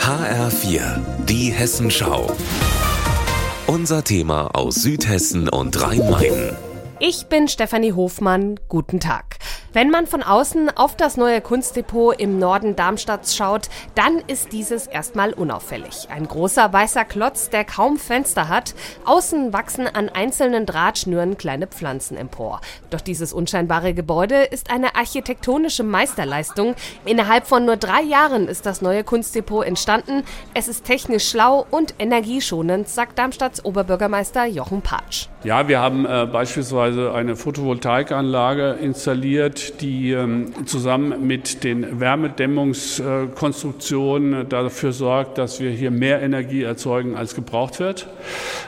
HR4, die Hessenschau. Unser Thema aus Südhessen und Rhein-Main. Ich bin Stefanie Hofmann. Guten Tag. Wenn man von außen auf das neue Kunstdepot im Norden Darmstadts schaut, dann ist dieses erstmal unauffällig. Ein großer weißer Klotz, der kaum Fenster hat. Außen wachsen an einzelnen Drahtschnüren kleine Pflanzen empor. Doch dieses unscheinbare Gebäude ist eine architektonische Meisterleistung. Innerhalb von nur drei Jahren ist das neue Kunstdepot entstanden. Es ist technisch schlau und energieschonend, sagt Darmstadts Oberbürgermeister Jochen Patsch. Ja, wir haben äh, beispielsweise eine Photovoltaikanlage installiert die ähm, zusammen mit den Wärmedämmungskonstruktionen dafür sorgt, dass wir hier mehr Energie erzeugen, als gebraucht wird.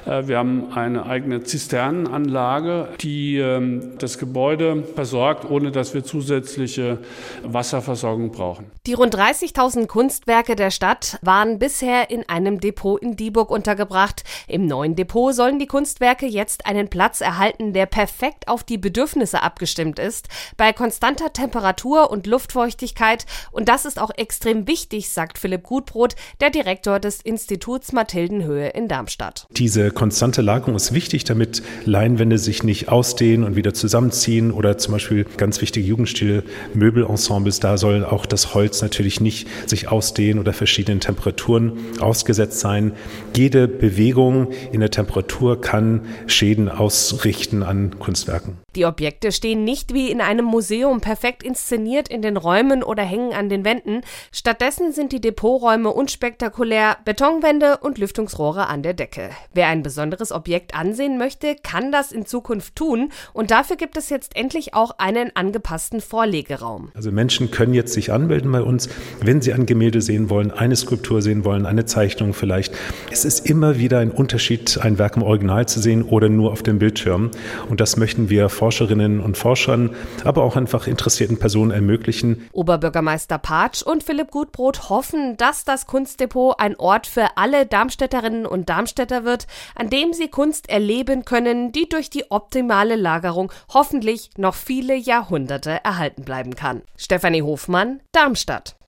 Äh, wir haben eine eigene Zisternenanlage, die ähm, das Gebäude versorgt, ohne dass wir zusätzliche Wasserversorgung brauchen. Die rund 30.000 Kunstwerke der Stadt waren bisher in einem Depot in Dieburg untergebracht. Im neuen Depot sollen die Kunstwerke jetzt einen Platz erhalten, der perfekt auf die Bedürfnisse abgestimmt ist. Bei konstanter Temperatur und Luftfeuchtigkeit. Und das ist auch extrem wichtig, sagt Philipp Gutbrot, der Direktor des Instituts Mathildenhöhe in Darmstadt. Diese konstante Lagerung ist wichtig, damit Leinwände sich nicht ausdehnen und wieder zusammenziehen oder zum Beispiel ganz wichtige Jugendstile, Möbelensembles, da soll auch das Holz natürlich nicht sich ausdehnen oder verschiedenen Temperaturen ausgesetzt sein. Jede Bewegung in der Temperatur kann Schäden ausrichten an Kunstwerken. Die Objekte stehen nicht wie in einem Museum perfekt inszeniert in den Räumen oder hängen an den Wänden. Stattdessen sind die Depoträume unspektakulär, Betonwände und Lüftungsrohre an der Decke. Wer ein besonderes Objekt ansehen möchte, kann das in Zukunft tun und dafür gibt es jetzt endlich auch einen angepassten Vorlegeraum. Also Menschen können jetzt sich anmelden bei uns, wenn sie ein Gemälde sehen wollen, eine Skulptur sehen wollen, eine Zeichnung vielleicht. Es ist immer wieder ein Unterschied, ein Werk im Original zu sehen oder nur auf dem Bildschirm und das möchten wir Forscherinnen und Forschern, aber auch einfach interessierten Personen ermöglichen. Oberbürgermeister Patsch und Philipp Gutbrot hoffen, dass das Kunstdepot ein Ort für alle Darmstädterinnen und Darmstädter wird, an dem sie Kunst erleben können, die durch die optimale Lagerung hoffentlich noch viele Jahrhunderte erhalten bleiben kann. Stefanie Hofmann, Darmstadt.